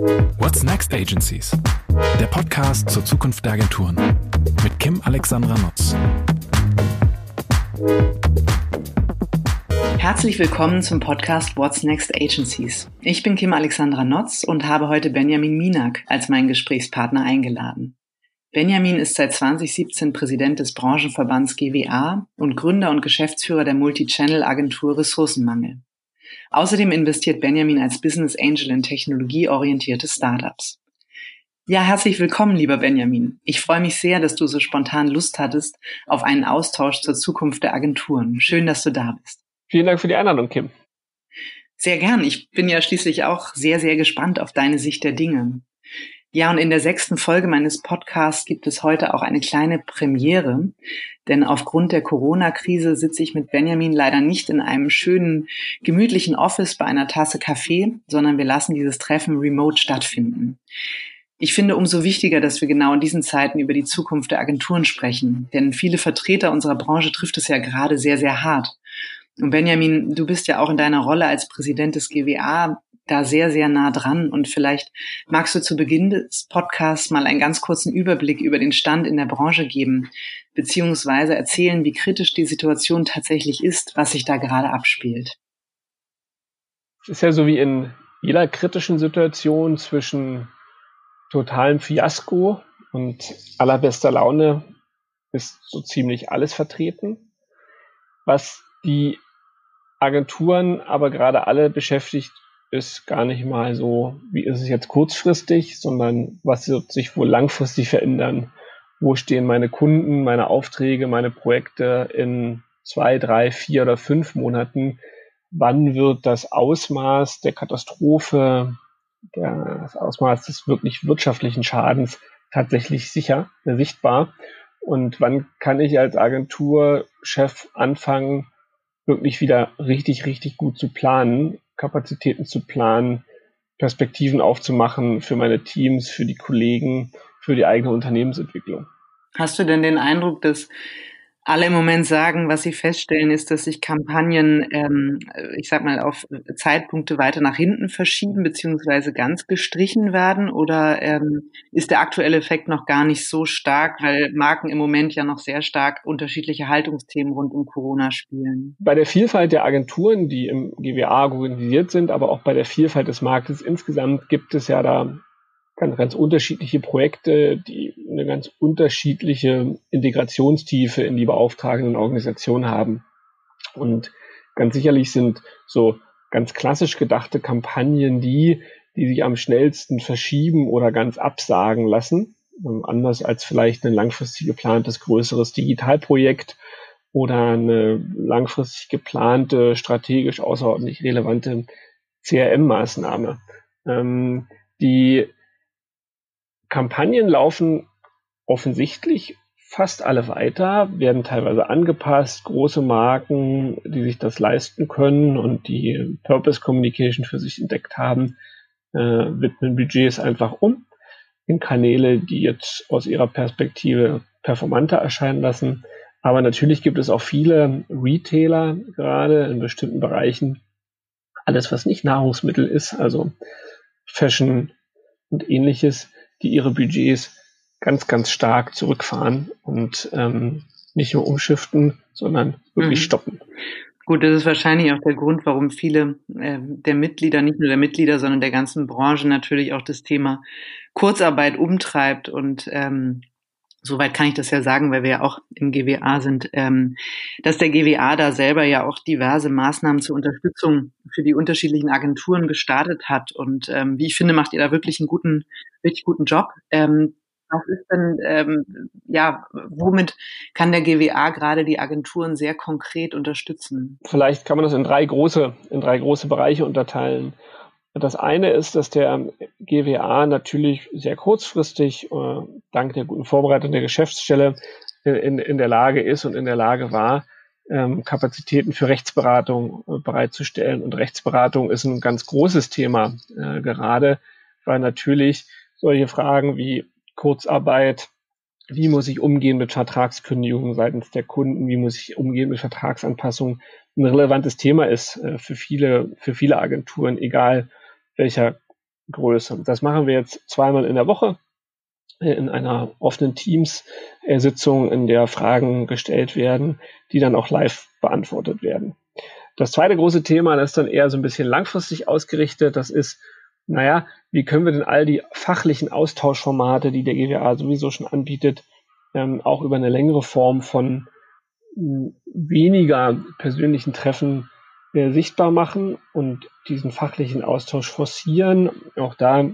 What's Next Agencies? Der Podcast zur Zukunft der Agenturen mit Kim Alexandra Nutz. Herzlich willkommen zum Podcast What's Next Agencies. Ich bin Kim Alexandra Notz und habe heute Benjamin Minak als meinen Gesprächspartner eingeladen. Benjamin ist seit 2017 Präsident des Branchenverbands GWA und Gründer und Geschäftsführer der Multichannel-Agentur Ressourcenmangel. Außerdem investiert Benjamin als Business Angel in technologieorientierte Startups. Ja, herzlich willkommen, lieber Benjamin. Ich freue mich sehr, dass du so spontan Lust hattest auf einen Austausch zur Zukunft der Agenturen. Schön, dass du da bist. Vielen Dank für die Einladung, Kim. Sehr gern. Ich bin ja schließlich auch sehr, sehr gespannt auf deine Sicht der Dinge. Ja, und in der sechsten Folge meines Podcasts gibt es heute auch eine kleine Premiere, denn aufgrund der Corona-Krise sitze ich mit Benjamin leider nicht in einem schönen, gemütlichen Office bei einer Tasse Kaffee, sondern wir lassen dieses Treffen remote stattfinden. Ich finde umso wichtiger, dass wir genau in diesen Zeiten über die Zukunft der Agenturen sprechen, denn viele Vertreter unserer Branche trifft es ja gerade sehr, sehr hart. Und Benjamin, du bist ja auch in deiner Rolle als Präsident des GWA da sehr, sehr nah dran. Und vielleicht magst du zu Beginn des Podcasts mal einen ganz kurzen Überblick über den Stand in der Branche geben, beziehungsweise erzählen, wie kritisch die Situation tatsächlich ist, was sich da gerade abspielt. Es ist ja so wie in jeder kritischen Situation zwischen totalem Fiasko und allerbester Laune ist so ziemlich alles vertreten. Was die Agenturen aber gerade alle beschäftigt, ist gar nicht mal so, wie ist es jetzt kurzfristig, sondern was wird sich wohl langfristig verändern? Wo stehen meine Kunden, meine Aufträge, meine Projekte in zwei, drei, vier oder fünf Monaten? Wann wird das Ausmaß der Katastrophe, das Ausmaß des wirklich wirtschaftlichen Schadens tatsächlich sicher, äh, sichtbar? Und wann kann ich als Agenturchef anfangen, wirklich wieder richtig, richtig gut zu planen Kapazitäten zu planen, Perspektiven aufzumachen für meine Teams, für die Kollegen, für die eigene Unternehmensentwicklung. Hast du denn den Eindruck, dass alle im Moment sagen, was sie feststellen, ist, dass sich Kampagnen, ähm, ich sag mal, auf Zeitpunkte weiter nach hinten verschieben, beziehungsweise ganz gestrichen werden? Oder ähm, ist der aktuelle Effekt noch gar nicht so stark, weil Marken im Moment ja noch sehr stark unterschiedliche Haltungsthemen rund um Corona spielen? Bei der Vielfalt der Agenturen, die im GWA organisiert sind, aber auch bei der Vielfalt des Marktes insgesamt gibt es ja da ganz, ganz unterschiedliche Projekte, die eine ganz unterschiedliche Integrationstiefe in die beauftragenden Organisationen haben. Und ganz sicherlich sind so ganz klassisch gedachte Kampagnen die, die sich am schnellsten verschieben oder ganz absagen lassen. Ähm, anders als vielleicht ein langfristig geplantes größeres Digitalprojekt oder eine langfristig geplante, strategisch außerordentlich relevante CRM-Maßnahme. Ähm, die Kampagnen laufen offensichtlich fast alle weiter, werden teilweise angepasst. Große Marken, die sich das leisten können und die Purpose Communication für sich entdeckt haben, äh, widmen Budgets einfach um in Kanäle, die jetzt aus ihrer Perspektive performanter erscheinen lassen. Aber natürlich gibt es auch viele Retailer gerade in bestimmten Bereichen. Alles, was nicht Nahrungsmittel ist, also Fashion und ähnliches, die ihre Budgets ganz, ganz stark zurückfahren und ähm, nicht nur umschiften, sondern wirklich mhm. stoppen. Gut, das ist wahrscheinlich auch der Grund, warum viele äh, der Mitglieder, nicht nur der Mitglieder, sondern der ganzen Branche natürlich auch das Thema Kurzarbeit umtreibt und ähm, Soweit kann ich das ja sagen, weil wir ja auch im GWA sind, ähm, dass der GWA da selber ja auch diverse Maßnahmen zur Unterstützung für die unterschiedlichen Agenturen gestartet hat. Und ähm, wie ich finde, macht ihr da wirklich einen guten, richtig guten Job. Ähm, was ist denn, ähm, ja, womit kann der GWA gerade die Agenturen sehr konkret unterstützen? Vielleicht kann man das in drei große, in drei große Bereiche unterteilen. Das eine ist, dass der GWA natürlich sehr kurzfristig, äh, dank der guten Vorbereitung der Geschäftsstelle, in, in der Lage ist und in der Lage war, ähm, Kapazitäten für Rechtsberatung äh, bereitzustellen. Und Rechtsberatung ist ein ganz großes Thema, äh, gerade weil natürlich solche Fragen wie Kurzarbeit, wie muss ich umgehen mit Vertragskündigungen seitens der Kunden, wie muss ich umgehen mit Vertragsanpassungen, ein relevantes Thema ist äh, für viele, für viele Agenturen, egal welcher Größe. Das machen wir jetzt zweimal in der Woche äh, in einer offenen Teams-Sitzung, in der Fragen gestellt werden, die dann auch live beantwortet werden. Das zweite große Thema, das ist dann eher so ein bisschen langfristig ausgerichtet, das ist, naja, wie können wir denn all die fachlichen Austauschformate, die der GWA sowieso schon anbietet, ähm, auch über eine längere Form von weniger persönlichen Treffen äh, sichtbar machen und diesen fachlichen Austausch forcieren. Auch da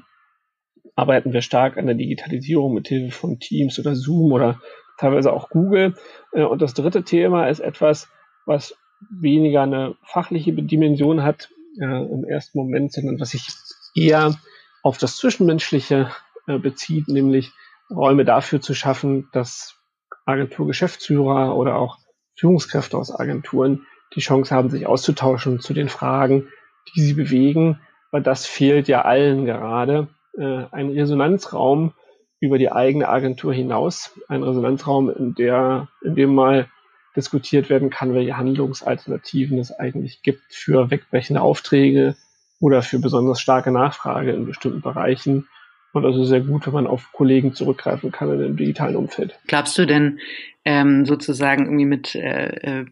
arbeiten wir stark an der Digitalisierung mit Hilfe von Teams oder Zoom oder teilweise auch Google. Äh, und das dritte Thema ist etwas, was weniger eine fachliche Dimension hat äh, im ersten Moment, sondern was sich eher auf das Zwischenmenschliche äh, bezieht, nämlich Räume dafür zu schaffen, dass Agenturgeschäftsführer oder auch Führungskräfte aus Agenturen die Chance haben, sich auszutauschen zu den Fragen, die sie bewegen, weil das fehlt ja allen gerade. Äh, ein Resonanzraum über die eigene Agentur hinaus, ein Resonanzraum, in der, in dem mal diskutiert werden kann, welche Handlungsalternativen es eigentlich gibt für wegbrechende Aufträge oder für besonders starke Nachfrage in bestimmten Bereichen. Und also sehr gut, wenn man auf Kollegen zurückgreifen kann in dem digitalen Umfeld. Glaubst du denn ähm, sozusagen irgendwie mit äh, äh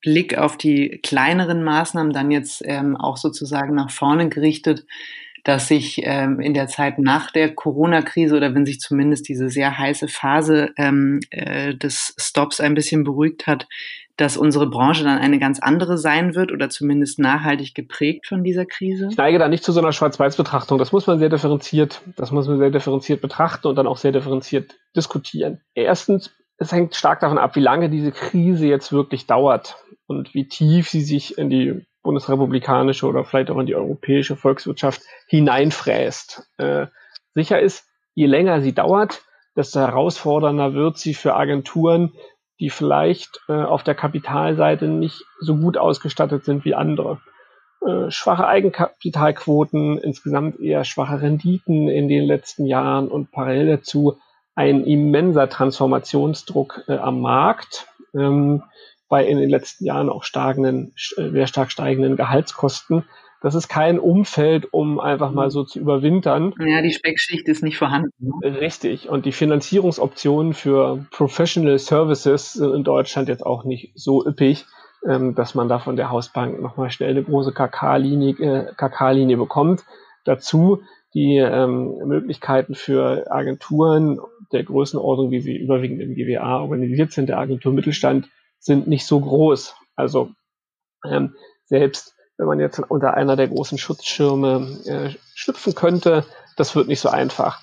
Blick auf die kleineren Maßnahmen dann jetzt ähm, auch sozusagen nach vorne gerichtet, dass sich ähm, in der Zeit nach der Corona-Krise oder wenn sich zumindest diese sehr heiße Phase ähm, äh, des Stops ein bisschen beruhigt hat, dass unsere Branche dann eine ganz andere sein wird oder zumindest nachhaltig geprägt von dieser Krise? Ich neige da nicht zu so einer Schwarz-Weiß-Betrachtung. Das muss man sehr differenziert, das muss man sehr differenziert betrachten und dann auch sehr differenziert diskutieren. Erstens, es hängt stark davon ab, wie lange diese Krise jetzt wirklich dauert und wie tief sie sich in die bundesrepublikanische oder vielleicht auch in die europäische Volkswirtschaft hineinfräst. Äh, sicher ist, je länger sie dauert, desto herausfordernder wird sie für Agenturen, die vielleicht äh, auf der Kapitalseite nicht so gut ausgestattet sind wie andere. Äh, schwache Eigenkapitalquoten, insgesamt eher schwache Renditen in den letzten Jahren und parallel dazu ein immenser Transformationsdruck äh, am Markt. Ähm, bei in den letzten Jahren auch starken, äh, sehr stark steigenden Gehaltskosten. Das ist kein Umfeld, um einfach mal so zu überwintern. Ja, die Speckschicht ist nicht vorhanden. Ne? Richtig. Und die Finanzierungsoptionen für Professional Services sind in Deutschland jetzt auch nicht so üppig, ähm, dass man da von der Hausbank nochmal schnell eine große KK-Linie äh, KK bekommt. Dazu die ähm, Möglichkeiten für Agenturen der Größenordnung, wie sie überwiegend im GWA organisiert sind, der Agentur Mittelstand, sind nicht so groß. Also ähm, selbst wenn man jetzt unter einer der großen Schutzschirme äh, schlüpfen könnte, das wird nicht so einfach.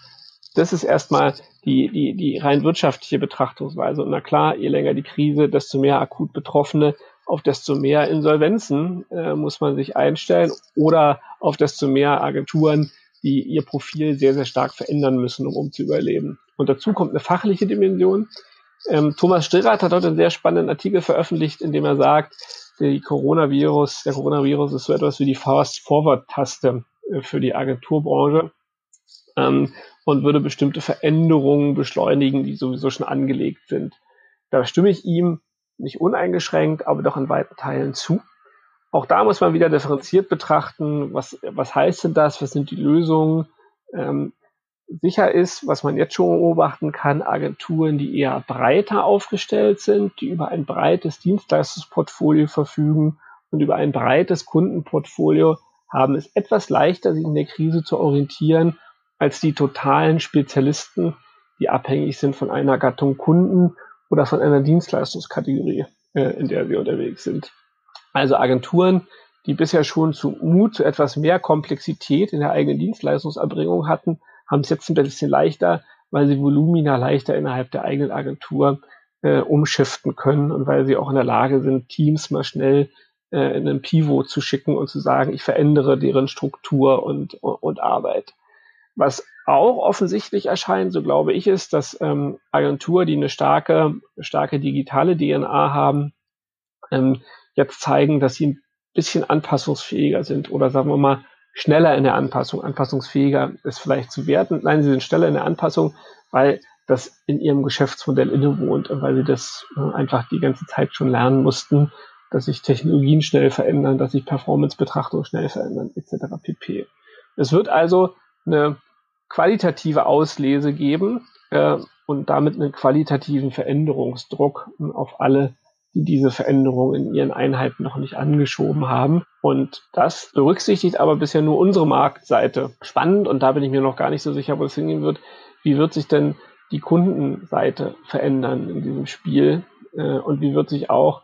Das ist erstmal die, die, die rein wirtschaftliche Betrachtungsweise. Und na klar, je länger die Krise, desto mehr akut Betroffene, auf desto mehr Insolvenzen äh, muss man sich einstellen oder auf desto mehr Agenturen, die ihr Profil sehr, sehr stark verändern müssen, um, um zu überleben. Und dazu kommt eine fachliche Dimension. Ähm, Thomas Stillrath hat heute einen sehr spannenden Artikel veröffentlicht, in dem er sagt, die Coronavirus, der Coronavirus ist so etwas wie die Fast-Forward-Taste äh, für die Agenturbranche ähm, und würde bestimmte Veränderungen beschleunigen, die sowieso schon angelegt sind. Da stimme ich ihm nicht uneingeschränkt, aber doch in weiten Teilen zu. Auch da muss man wieder differenziert betrachten, was, was heißt denn das, was sind die Lösungen. Ähm, sicher ist, was man jetzt schon beobachten kann, Agenturen, die eher breiter aufgestellt sind, die über ein breites Dienstleistungsportfolio verfügen und über ein breites Kundenportfolio, haben es etwas leichter, sich in der Krise zu orientieren, als die totalen Spezialisten, die abhängig sind von einer Gattung Kunden oder von einer Dienstleistungskategorie, äh, in der sie unterwegs sind. Also Agenturen, die bisher schon zu Mut zu etwas mehr Komplexität in der eigenen Dienstleistungserbringung hatten, haben es jetzt ein bisschen leichter, weil sie Volumina leichter innerhalb der eigenen Agentur äh, umschiften können und weil sie auch in der Lage sind, Teams mal schnell äh, in einen Pivot zu schicken und zu sagen, ich verändere deren Struktur und, und, und Arbeit. Was auch offensichtlich erscheint, so glaube ich, ist, dass ähm, Agenturen, die eine starke, starke digitale DNA haben, ähm, jetzt zeigen, dass sie ein bisschen anpassungsfähiger sind oder sagen wir mal schneller in der Anpassung, anpassungsfähiger ist vielleicht zu werten. Nein, sie sind schneller in der Anpassung, weil das in ihrem Geschäftsmodell innewohnt und weil sie das äh, einfach die ganze Zeit schon lernen mussten, dass sich Technologien schnell verändern, dass sich Performance-Betrachtungen schnell verändern, etc. pp. Es wird also eine qualitative Auslese geben äh, und damit einen qualitativen Veränderungsdruck auf alle, die diese Veränderung in ihren Einheiten noch nicht angeschoben haben. Und das berücksichtigt aber bisher nur unsere Marktseite. Spannend, und da bin ich mir noch gar nicht so sicher, wo es hingehen wird. Wie wird sich denn die Kundenseite verändern in diesem Spiel? Äh, und wie wird sich auch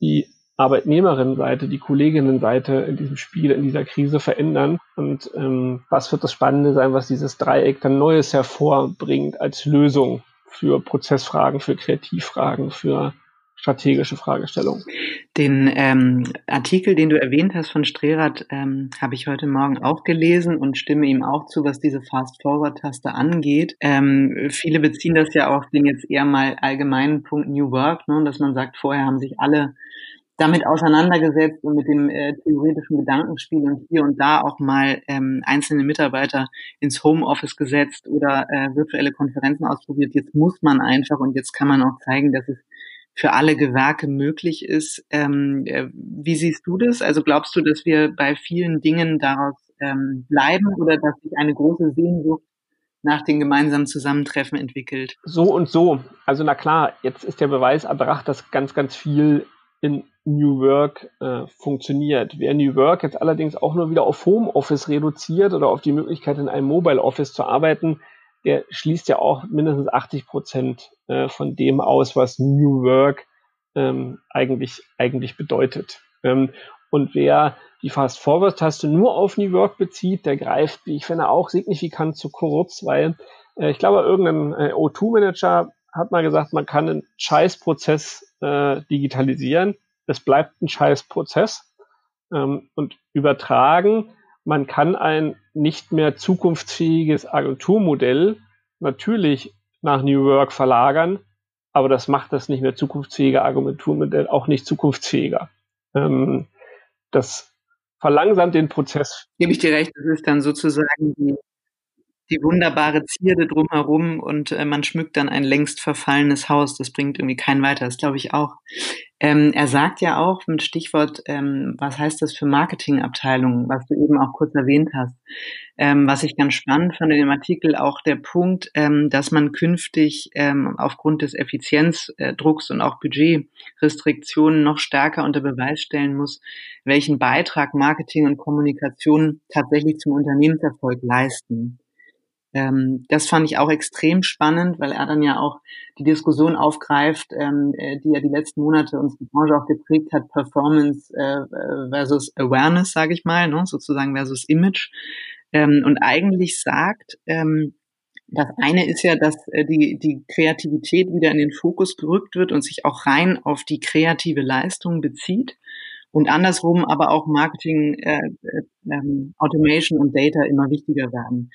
die Arbeitnehmerinnenseite, die Kolleginnenseite in diesem Spiel, in dieser Krise verändern? Und ähm, was wird das Spannende sein, was dieses Dreieck dann Neues hervorbringt als Lösung für Prozessfragen, für Kreativfragen, für strategische Fragestellungen. Den ähm, Artikel, den du erwähnt hast von Strerath, ähm, habe ich heute Morgen auch gelesen und stimme ihm auch zu, was diese Fast-Forward-Taste angeht. Ähm, viele beziehen das ja auf den jetzt eher mal allgemeinen Punkt New Work, ne, dass man sagt, vorher haben sich alle damit auseinandergesetzt und mit dem äh, theoretischen Gedankenspiel und hier und da auch mal ähm, einzelne Mitarbeiter ins Homeoffice gesetzt oder äh, virtuelle Konferenzen ausprobiert. Jetzt muss man einfach und jetzt kann man auch zeigen, dass es für alle Gewerke möglich ist. Ähm, äh, wie siehst du das? Also glaubst du, dass wir bei vielen Dingen daraus ähm, bleiben oder dass sich eine große Sehnsucht nach den gemeinsamen Zusammentreffen entwickelt? So und so. Also na klar, jetzt ist der Beweis erbracht, dass ganz, ganz viel in New Work äh, funktioniert. Wer New Work jetzt allerdings auch nur wieder auf Homeoffice reduziert oder auf die Möglichkeit in einem Mobile Office zu arbeiten, der schließt ja auch mindestens 80 Prozent äh, von dem aus, was New Work ähm, eigentlich, eigentlich bedeutet. Ähm, und wer die Fast-Forward-Taste nur auf New Work bezieht, der greift, wie ich finde, auch signifikant zu kurz, weil äh, ich glaube, irgendein äh, O2-Manager hat mal gesagt, man kann einen Scheißprozess äh, digitalisieren. Es bleibt ein Scheißprozess. Ähm, und übertragen man kann ein nicht mehr zukunftsfähiges Agenturmodell natürlich nach New Work verlagern, aber das macht das nicht mehr zukunftsfähige Agenturmodell auch nicht zukunftsfähiger. Ähm, das verlangsamt den Prozess. Gebe ich dir recht, das ist dann sozusagen die die wunderbare Zierde drumherum und äh, man schmückt dann ein längst verfallenes Haus. Das bringt irgendwie keinen weiter. Das glaube ich auch. Ähm, er sagt ja auch mit Stichwort, ähm, was heißt das für Marketingabteilungen, was du eben auch kurz erwähnt hast. Ähm, was ich ganz spannend fand in dem Artikel auch der Punkt, ähm, dass man künftig ähm, aufgrund des Effizienzdrucks und auch Budgetrestriktionen noch stärker unter Beweis stellen muss, welchen Beitrag Marketing und Kommunikation tatsächlich zum Unternehmenserfolg leisten. Ähm, das fand ich auch extrem spannend, weil er dann ja auch die Diskussion aufgreift, ähm, äh, die ja die letzten Monate unsere Branche auch geprägt hat, Performance äh, versus Awareness, sage ich mal, ne, sozusagen versus Image. Ähm, und eigentlich sagt, ähm, das eine ist ja, dass äh, die, die Kreativität wieder in den Fokus gerückt wird und sich auch rein auf die kreative Leistung bezieht und andersrum aber auch Marketing, äh, äh, ähm, Automation und Data immer wichtiger werden.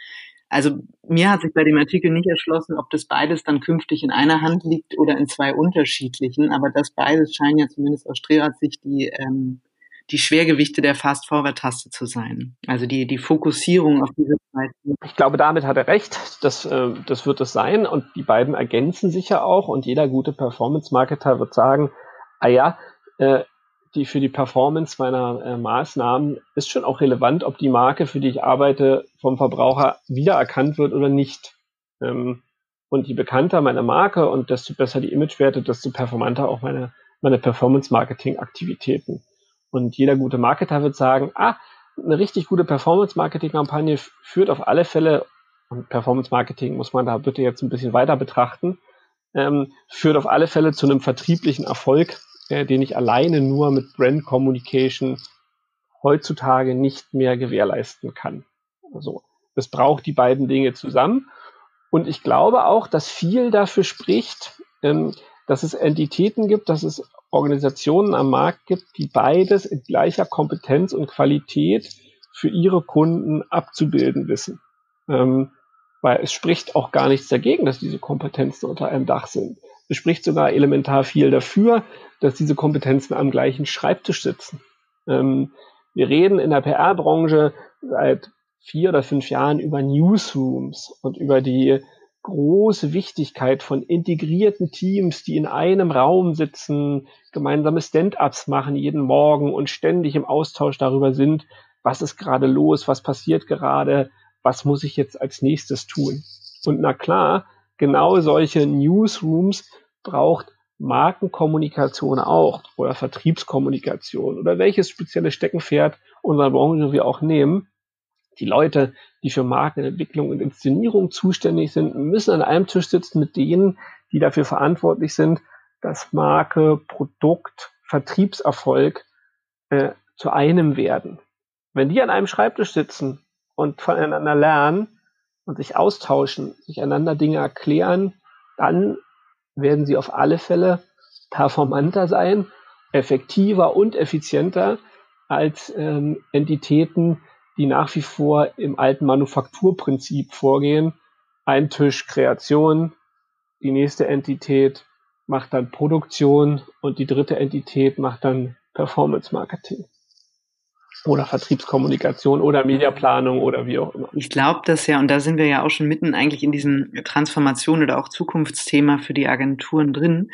Also mir hat sich bei dem Artikel nicht erschlossen, ob das beides dann künftig in einer Hand liegt oder in zwei unterschiedlichen, aber das beides scheinen ja zumindest aus Strehrath Sicht die, ähm, die Schwergewichte der Fast-Forward-Taste zu sein. Also die, die Fokussierung auf diese zwei. Ich glaube, damit hat er recht. Das, äh, das wird es sein und die beiden ergänzen sich ja auch und jeder gute Performance-Marketer wird sagen, ah ja, äh, die für die Performance meiner äh, Maßnahmen ist schon auch relevant, ob die Marke, für die ich arbeite, vom Verbraucher wiedererkannt wird oder nicht. Ähm, und je bekannter meine Marke und desto besser die Imagewerte, desto performanter auch meine, meine Performance-Marketing-Aktivitäten. Und jeder gute Marketer wird sagen, ah, eine richtig gute Performance-Marketing-Kampagne führt auf alle Fälle, und Performance-Marketing muss man da bitte jetzt ein bisschen weiter betrachten, ähm, führt auf alle Fälle zu einem vertrieblichen Erfolg äh, den ich alleine nur mit Brand Communication heutzutage nicht mehr gewährleisten kann. Also es braucht die beiden Dinge zusammen. Und ich glaube auch, dass viel dafür spricht, ähm, dass es Entitäten gibt, dass es Organisationen am Markt gibt, die beides in gleicher Kompetenz und Qualität für ihre Kunden abzubilden wissen. Ähm, weil es spricht auch gar nichts dagegen, dass diese Kompetenzen unter einem Dach sind. Es spricht sogar elementar viel dafür, dass diese Kompetenzen am gleichen Schreibtisch sitzen. Ähm, wir reden in der PR-Branche seit vier oder fünf Jahren über Newsrooms und über die große Wichtigkeit von integrierten Teams, die in einem Raum sitzen, gemeinsame Stand-ups machen jeden Morgen und ständig im Austausch darüber sind, was ist gerade los, was passiert gerade, was muss ich jetzt als nächstes tun? Und na klar, genau solche Newsrooms braucht Markenkommunikation auch oder Vertriebskommunikation oder welches spezielle Steckenpferd unserer Branche wir auch nehmen. Die Leute, die für Markenentwicklung und Inszenierung zuständig sind, müssen an einem Tisch sitzen mit denen, die dafür verantwortlich sind, dass Marke, Produkt, Vertriebserfolg äh, zu einem werden. Wenn die an einem Schreibtisch sitzen und voneinander lernen und sich austauschen, sich einander Dinge erklären, dann werden sie auf alle Fälle performanter sein, effektiver und effizienter als ähm, Entitäten, die nach wie vor im alten Manufakturprinzip vorgehen. Ein Tisch Kreation, die nächste Entität macht dann Produktion und die dritte Entität macht dann Performance Marketing oder Vertriebskommunikation oder Mediaplanung oder wie auch immer. Ich glaube das ja, und da sind wir ja auch schon mitten eigentlich in diesem Transformation oder auch Zukunftsthema für die Agenturen drin,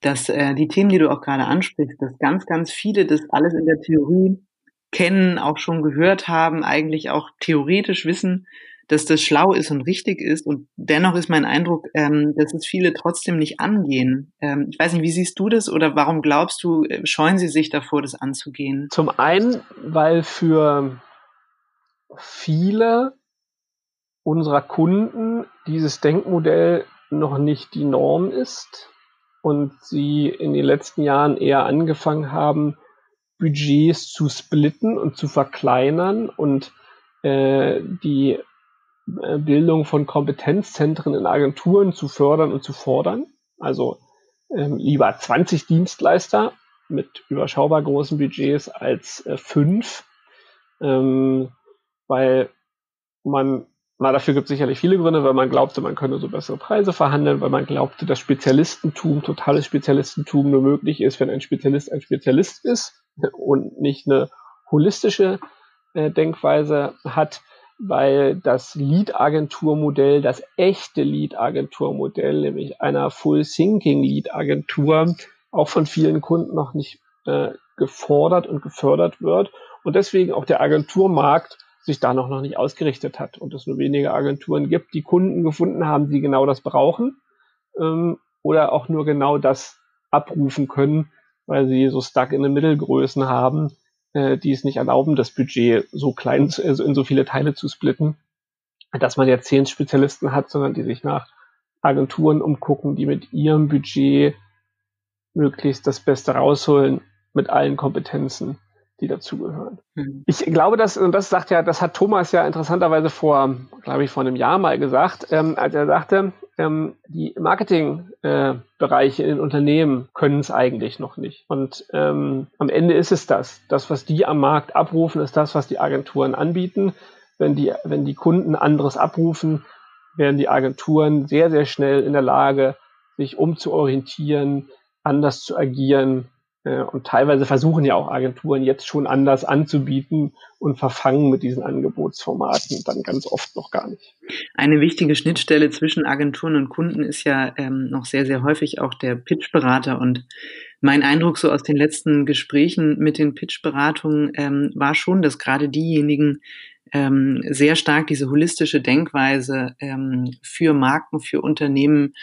dass äh, die Themen, die du auch gerade ansprichst, dass ganz, ganz viele das alles in der Theorie kennen, auch schon gehört haben, eigentlich auch theoretisch wissen, dass das schlau ist und richtig ist. Und dennoch ist mein Eindruck, ähm, dass es viele trotzdem nicht angehen. Ähm, ich weiß nicht, wie siehst du das oder warum glaubst du, äh, scheuen sie sich davor, das anzugehen? Zum einen, weil für viele unserer Kunden dieses Denkmodell noch nicht die Norm ist und sie in den letzten Jahren eher angefangen haben, Budgets zu splitten und zu verkleinern und äh, die Bildung von Kompetenzzentren in Agenturen zu fördern und zu fordern. Also ähm, lieber 20 Dienstleister mit überschaubar großen Budgets als äh, fünf, ähm, weil man, na, dafür gibt es sicherlich viele Gründe, weil man glaubte, man könne so bessere Preise verhandeln, weil man glaubte, dass Spezialistentum, totales Spezialistentum nur möglich ist, wenn ein Spezialist ein Spezialist ist und nicht eine holistische äh, Denkweise hat weil das Lead-Agentur-Modell, das echte Lead-Agentur-Modell, nämlich einer Full-Thinking-Lead-Agentur, auch von vielen Kunden noch nicht äh, gefordert und gefördert wird und deswegen auch der Agenturmarkt sich da noch, noch nicht ausgerichtet hat und es nur wenige Agenturen gibt, die Kunden gefunden haben, die genau das brauchen ähm, oder auch nur genau das abrufen können, weil sie so stuck in den Mittelgrößen haben, äh, die es nicht erlauben, das Budget so klein, also in so viele Teile zu splitten, dass man jetzt zehn Spezialisten hat, sondern die sich nach Agenturen umgucken, die mit ihrem Budget möglichst das Beste rausholen mit allen Kompetenzen, die dazugehören. Mhm. Ich glaube, dass, und das sagt ja, das hat Thomas ja interessanterweise vor, glaube ich, vor einem Jahr mal gesagt, ähm, als er sagte, ähm, die Marketingbereiche äh, in den Unternehmen können es eigentlich noch nicht. Und ähm, am Ende ist es das. Das, was die am Markt abrufen, ist das, was die Agenturen anbieten. Wenn die, wenn die Kunden anderes abrufen, werden die Agenturen sehr, sehr schnell in der Lage, sich umzuorientieren, anders zu agieren und teilweise versuchen ja auch Agenturen jetzt schon anders anzubieten und verfangen mit diesen Angebotsformaten dann ganz oft noch gar nicht. Eine wichtige Schnittstelle zwischen Agenturen und Kunden ist ja ähm, noch sehr, sehr häufig auch der Pitchberater. Und mein Eindruck so aus den letzten Gesprächen mit den Pitchberatungen ähm, war schon, dass gerade diejenigen, ähm, sehr stark diese holistische Denkweise ähm, für Marken, für Unternehmen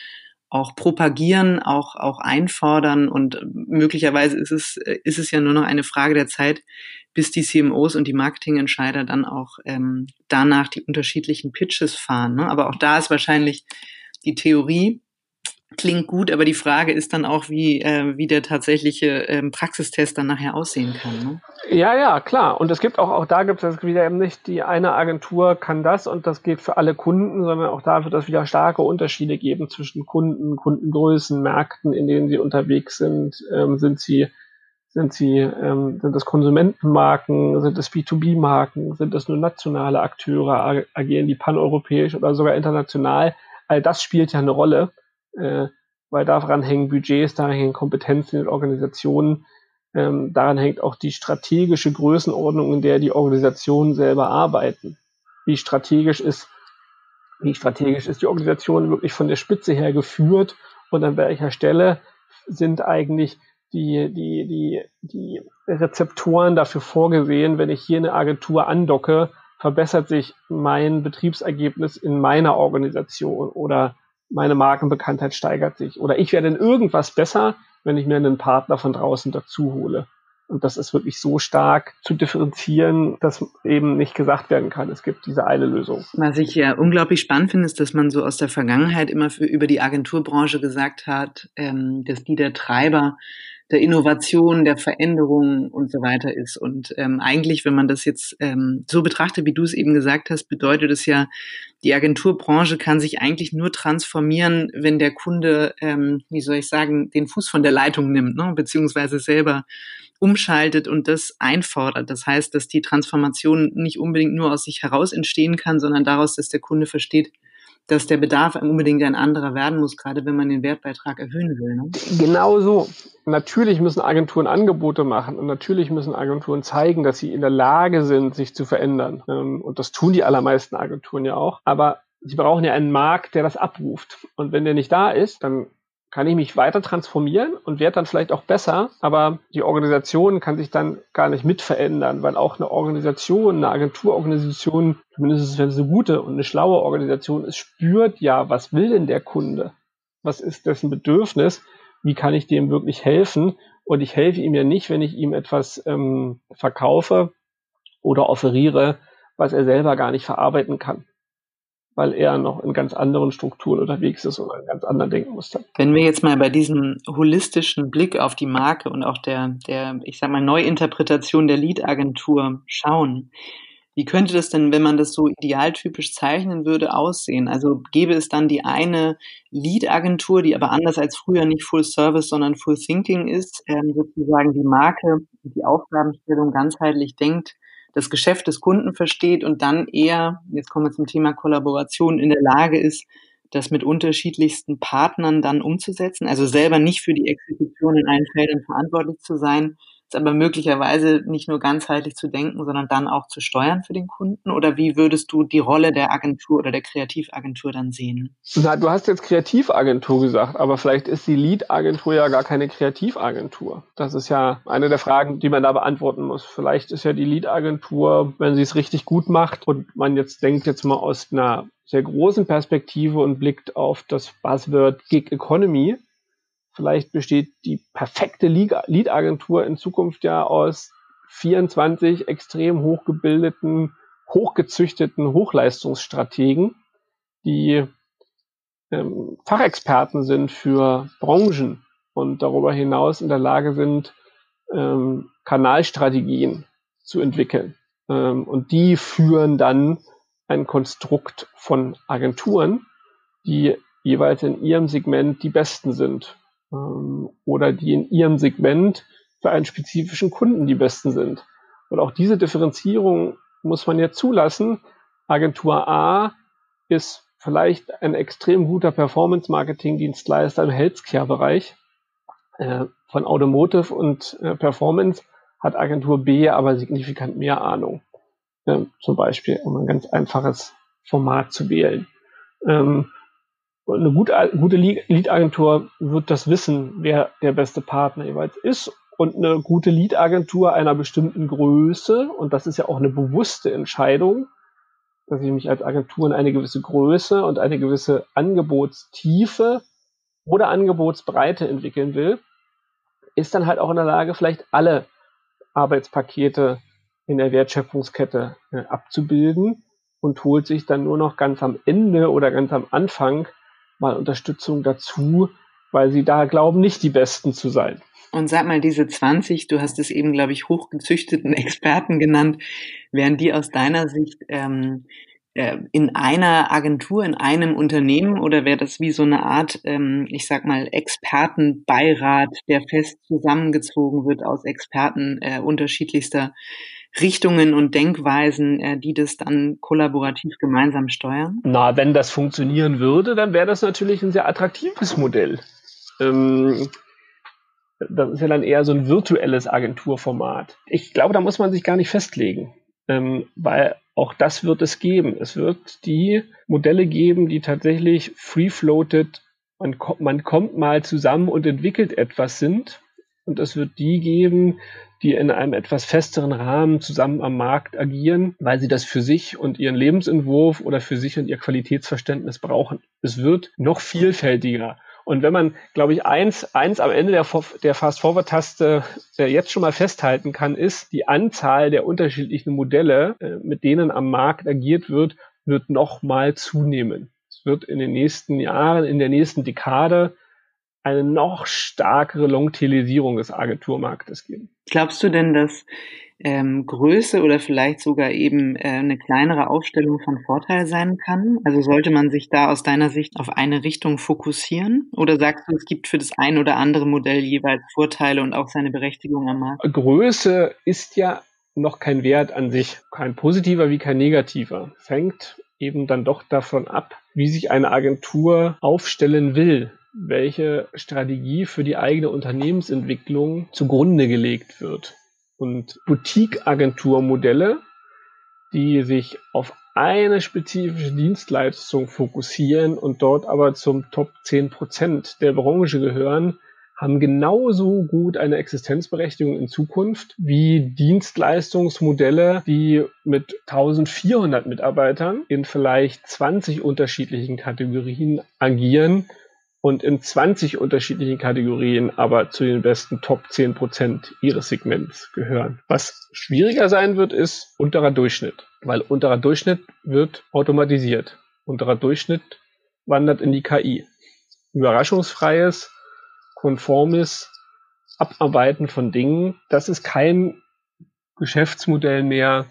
auch propagieren, auch, auch einfordern und möglicherweise ist es, ist es ja nur noch eine Frage der Zeit, bis die CMOs und die Marketingentscheider dann auch ähm, danach die unterschiedlichen Pitches fahren. Ne? Aber auch da ist wahrscheinlich die Theorie klingt gut, aber die Frage ist dann auch, wie, äh, wie der tatsächliche ähm, Praxistest dann nachher aussehen kann. Ne? Ja, ja, klar. Und es gibt auch, auch da gibt es wieder eben nicht, die eine Agentur kann das und das geht für alle Kunden, sondern auch da wird es wieder starke Unterschiede geben zwischen Kunden, Kundengrößen, Märkten, in denen sie unterwegs sind. Ähm, sind sie, sind sie, ähm, sind das Konsumentenmarken, sind es B2B-Marken, sind es nur nationale Akteure, agieren die paneuropäisch oder sogar international? All das spielt ja eine Rolle äh, weil daran hängen Budgets, daran hängen Kompetenzen in Organisationen, ähm, daran hängt auch die strategische Größenordnung, in der die Organisationen selber arbeiten. Wie strategisch ist, wie strategisch ist die Organisation wirklich von der Spitze her geführt und an welcher Stelle sind eigentlich die, die, die, die Rezeptoren dafür vorgesehen, wenn ich hier eine Agentur andocke, verbessert sich mein Betriebsergebnis in meiner Organisation oder meine Markenbekanntheit steigert sich oder ich werde in irgendwas besser, wenn ich mir einen Partner von draußen dazu hole. Und das ist wirklich so stark zu differenzieren, dass eben nicht gesagt werden kann, es gibt diese eine Lösung. Was ich ja unglaublich spannend finde, ist, dass man so aus der Vergangenheit immer für, über die Agenturbranche gesagt hat, ähm, dass die der Treiber der Innovation, der Veränderung und so weiter ist. Und ähm, eigentlich, wenn man das jetzt ähm, so betrachtet, wie du es eben gesagt hast, bedeutet es ja, die Agenturbranche kann sich eigentlich nur transformieren, wenn der Kunde, ähm, wie soll ich sagen, den Fuß von der Leitung nimmt, ne? beziehungsweise selber umschaltet und das einfordert. Das heißt, dass die Transformation nicht unbedingt nur aus sich heraus entstehen kann, sondern daraus, dass der Kunde versteht, dass der Bedarf unbedingt ein anderer werden muss, gerade wenn man den Wertbeitrag erhöhen will. Ne? Genau so. Natürlich müssen Agenturen Angebote machen und natürlich müssen Agenturen zeigen, dass sie in der Lage sind, sich zu verändern. Ähm, und das tun die allermeisten Agenturen ja auch. Aber sie brauchen ja einen Markt, der das abruft. Und wenn der nicht da ist, dann kann ich mich weiter transformieren und werde dann vielleicht auch besser, aber die Organisation kann sich dann gar nicht mit verändern, weil auch eine Organisation, eine Agenturorganisation, zumindest wenn es eine gute und eine schlaue Organisation ist, spürt ja, was will denn der Kunde? Was ist dessen Bedürfnis? Wie kann ich dem wirklich helfen? Und ich helfe ihm ja nicht, wenn ich ihm etwas ähm, verkaufe oder offeriere, was er selber gar nicht verarbeiten kann weil er noch in ganz anderen Strukturen unterwegs ist und einen ganz anderen Denkmuster. Wenn wir jetzt mal bei diesem holistischen Blick auf die Marke und auch der, der ich sag mal, Neuinterpretation der Lead-Agentur schauen, wie könnte das denn, wenn man das so idealtypisch zeichnen würde, aussehen? Also gäbe es dann die eine Lead-Agentur, die aber anders als früher nicht Full Service, sondern Full Thinking ist, ähm, sozusagen die Marke, die Aufgabenstellung ganzheitlich denkt, das Geschäft des Kunden versteht und dann eher, jetzt kommen wir zum Thema Kollaboration, in der Lage ist, das mit unterschiedlichsten Partnern dann umzusetzen, also selber nicht für die Exekution in allen Feldern verantwortlich zu sein, ist aber möglicherweise nicht nur ganzheitlich zu denken, sondern dann auch zu steuern für den Kunden? Oder wie würdest du die Rolle der Agentur oder der Kreativagentur dann sehen? Na, du hast jetzt Kreativagentur gesagt, aber vielleicht ist die Lead-Agentur ja gar keine Kreativagentur. Das ist ja eine der Fragen, die man da beantworten muss. Vielleicht ist ja die Lead-Agentur, wenn sie es richtig gut macht und man jetzt denkt jetzt mal aus einer sehr großen Perspektive und blickt auf das Buzzword Gig Economy, Vielleicht besteht die perfekte Lead-Agentur in Zukunft ja aus 24 extrem hochgebildeten, hochgezüchteten Hochleistungsstrategen, die ähm, Fachexperten sind für Branchen und darüber hinaus in der Lage sind, ähm, Kanalstrategien zu entwickeln. Ähm, und die führen dann ein Konstrukt von Agenturen, die jeweils in ihrem Segment die besten sind ähm, oder die in ihrem Segment für einen spezifischen Kunden die besten sind. Und auch diese Differenzierung muss man ja zulassen. Agentur A ist vielleicht ein extrem guter Performance-Marketing-Dienstleister im Healthcare-Bereich. Äh, von Automotive und äh, Performance hat Agentur B aber signifikant mehr Ahnung. Äh, zum Beispiel, um ein ganz einfaches Format zu wählen. Ähm, eine gute, gute Lead-Agentur wird das wissen, wer der beste Partner jeweils ist. Und eine gute Lead-Agentur einer bestimmten Größe, und das ist ja auch eine bewusste Entscheidung, dass ich mich als Agentur in eine gewisse Größe und eine gewisse Angebotstiefe oder Angebotsbreite entwickeln will, ist dann halt auch in der Lage, vielleicht alle Arbeitspakete in der Wertschöpfungskette äh, abzubilden und holt sich dann nur noch ganz am Ende oder ganz am Anfang mal Unterstützung dazu, weil sie da glauben, nicht die Besten zu sein. Und sag mal, diese 20, du hast es eben, glaube ich, hochgezüchteten Experten genannt, wären die aus deiner Sicht ähm, äh, in einer Agentur, in einem Unternehmen oder wäre das wie so eine Art, ähm, ich sag mal, Expertenbeirat, der fest zusammengezogen wird aus Experten äh, unterschiedlichster Richtungen und Denkweisen, äh, die das dann kollaborativ gemeinsam steuern? Na, wenn das funktionieren würde, dann wäre das natürlich ein sehr attraktives Modell. Ähm, das ist ja dann eher so ein virtuelles Agenturformat. Ich glaube, da muss man sich gar nicht festlegen, ähm, weil auch das wird es geben. Es wird die Modelle geben, die tatsächlich free-floated, man, man kommt mal zusammen und entwickelt etwas sind. Und es wird die geben, die in einem etwas festeren Rahmen zusammen am Markt agieren, weil sie das für sich und ihren Lebensentwurf oder für sich und ihr Qualitätsverständnis brauchen. Es wird noch vielfältiger. Und wenn man, glaube ich, eins, eins am Ende der, der Fast-Forward-Taste äh, jetzt schon mal festhalten kann, ist, die Anzahl der unterschiedlichen Modelle, äh, mit denen am Markt agiert wird, wird noch mal zunehmen. Es wird in den nächsten Jahren, in der nächsten Dekade eine noch stärkere Longtailisierung des Agenturmarktes geben. Glaubst du denn, dass ähm, Größe oder vielleicht sogar eben äh, eine kleinere Aufstellung von Vorteil sein kann? Also sollte man sich da aus deiner Sicht auf eine Richtung fokussieren? Oder sagst du, es gibt für das ein oder andere Modell jeweils Vorteile und auch seine Berechtigung am Markt? Größe ist ja noch kein Wert an sich, kein positiver wie kein negativer. Fängt eben dann doch davon ab, wie sich eine Agentur aufstellen will welche Strategie für die eigene Unternehmensentwicklung zugrunde gelegt wird. Und Boutique-Agenturmodelle, die sich auf eine spezifische Dienstleistung fokussieren und dort aber zum Top 10 Prozent der Branche gehören, haben genauso gut eine Existenzberechtigung in Zukunft wie Dienstleistungsmodelle, die mit 1400 Mitarbeitern in vielleicht 20 unterschiedlichen Kategorien agieren und in 20 unterschiedlichen Kategorien aber zu den besten Top 10 Prozent ihres Segments gehören. Was schwieriger sein wird, ist unterer Durchschnitt, weil unterer Durchschnitt wird automatisiert. Unterer Durchschnitt wandert in die KI. Überraschungsfreies, konformes Abarbeiten von Dingen, das ist kein Geschäftsmodell mehr,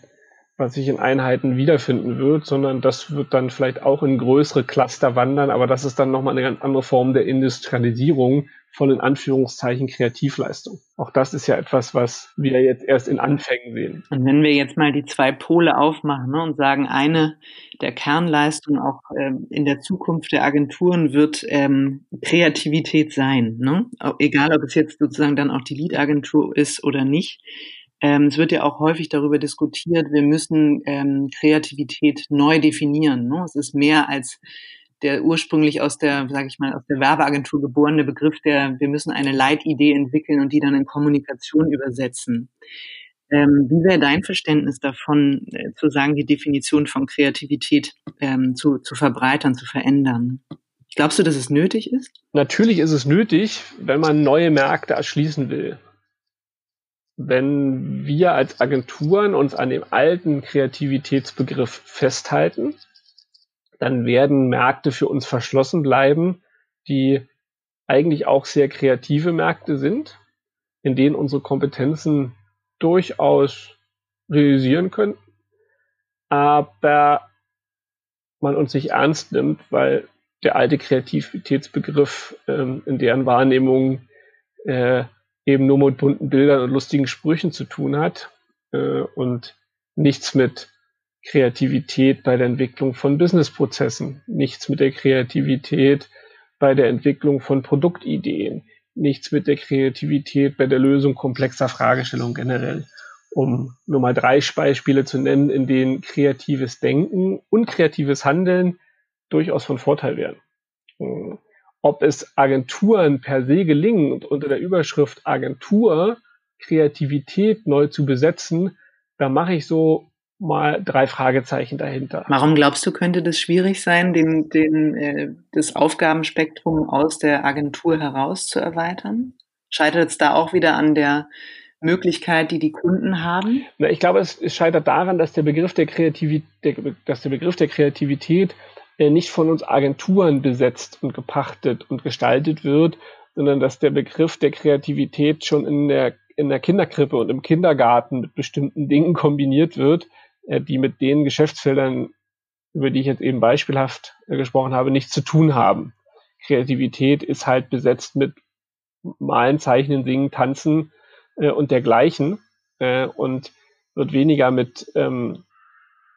was sich in Einheiten wiederfinden wird, sondern das wird dann vielleicht auch in größere Cluster wandern, aber das ist dann nochmal eine ganz andere Form der Industrialisierung von in Anführungszeichen Kreativleistung. Auch das ist ja etwas, was wir jetzt erst in Anfängen sehen. Und wenn wir jetzt mal die zwei Pole aufmachen ne, und sagen, eine der Kernleistungen auch ähm, in der Zukunft der Agenturen wird ähm, Kreativität sein, ne? egal ob es jetzt sozusagen dann auch die Lead-Agentur ist oder nicht. Ähm, es wird ja auch häufig darüber diskutiert, wir müssen ähm, Kreativität neu definieren. Ne? Es ist mehr als der ursprünglich aus der, sage ich mal, aus der Werbeagentur geborene Begriff, der wir müssen eine Leitidee entwickeln und die dann in Kommunikation übersetzen. Ähm, wie wäre dein Verständnis davon, äh, zu sagen, die Definition von Kreativität ähm, zu, zu verbreitern, zu verändern? Glaubst du, dass es nötig ist? Natürlich ist es nötig, wenn man neue Märkte erschließen will wenn wir als Agenturen uns an dem alten Kreativitätsbegriff festhalten, dann werden Märkte für uns verschlossen bleiben, die eigentlich auch sehr kreative Märkte sind, in denen unsere Kompetenzen durchaus realisieren können, aber man uns nicht ernst nimmt, weil der alte Kreativitätsbegriff ähm, in deren Wahrnehmung äh, eben nur mit bunten Bildern und lustigen Sprüchen zu tun hat äh, und nichts mit Kreativität bei der Entwicklung von Businessprozessen, nichts mit der Kreativität bei der Entwicklung von Produktideen, nichts mit der Kreativität bei der Lösung komplexer Fragestellungen generell. Um nur mal drei Beispiele zu nennen, in denen kreatives Denken und kreatives Handeln durchaus von Vorteil wären. Ob es Agenturen per se gelingen, unter der Überschrift Agentur Kreativität neu zu besetzen, da mache ich so mal drei Fragezeichen dahinter. Warum glaubst du, könnte das schwierig sein, den, den, äh, das Aufgabenspektrum aus der Agentur heraus zu erweitern? Scheitert es da auch wieder an der Möglichkeit, die die Kunden haben? Na, ich glaube, es, es scheitert daran, dass der Begriff der Kreativität, der, dass der Begriff der Kreativität nicht von uns Agenturen besetzt und gepachtet und gestaltet wird, sondern dass der Begriff der Kreativität schon in der, in der Kinderkrippe und im Kindergarten mit bestimmten Dingen kombiniert wird, äh, die mit den Geschäftsfeldern, über die ich jetzt eben beispielhaft äh, gesprochen habe, nichts zu tun haben. Kreativität ist halt besetzt mit Malen, Zeichnen, Singen, Tanzen äh, und dergleichen äh, und wird weniger mit ähm,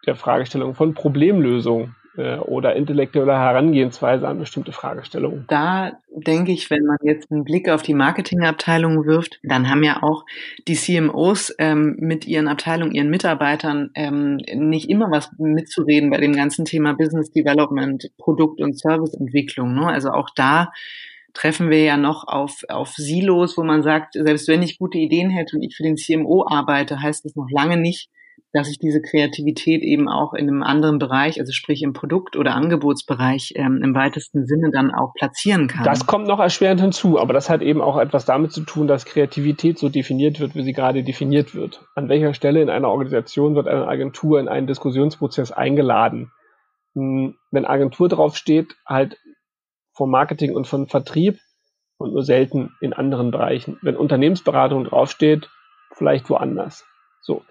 der Fragestellung von Problemlösung äh, oder intellektuelle Herangehensweise an bestimmte Fragestellungen. Da denke ich, wenn man jetzt einen Blick auf die Marketingabteilung wirft, dann haben ja auch die CMOs ähm, mit ihren Abteilungen, ihren Mitarbeitern ähm, nicht immer was mitzureden bei dem ganzen Thema Business Development, Produkt- und Serviceentwicklung. Ne? Also auch da treffen wir ja noch auf, auf Silos, wo man sagt, selbst wenn ich gute Ideen hätte und ich für den CMO arbeite, heißt das noch lange nicht, dass ich diese Kreativität eben auch in einem anderen Bereich, also sprich im Produkt- oder Angebotsbereich ähm, im weitesten Sinne dann auch platzieren kann. Das kommt noch erschwerend hinzu, aber das hat eben auch etwas damit zu tun, dass Kreativität so definiert wird, wie sie gerade definiert wird. An welcher Stelle in einer Organisation wird eine Agentur in einen Diskussionsprozess eingeladen? Hm, wenn Agentur draufsteht, halt vom Marketing und von Vertrieb und nur selten in anderen Bereichen. Wenn Unternehmensberatung draufsteht, vielleicht woanders. So.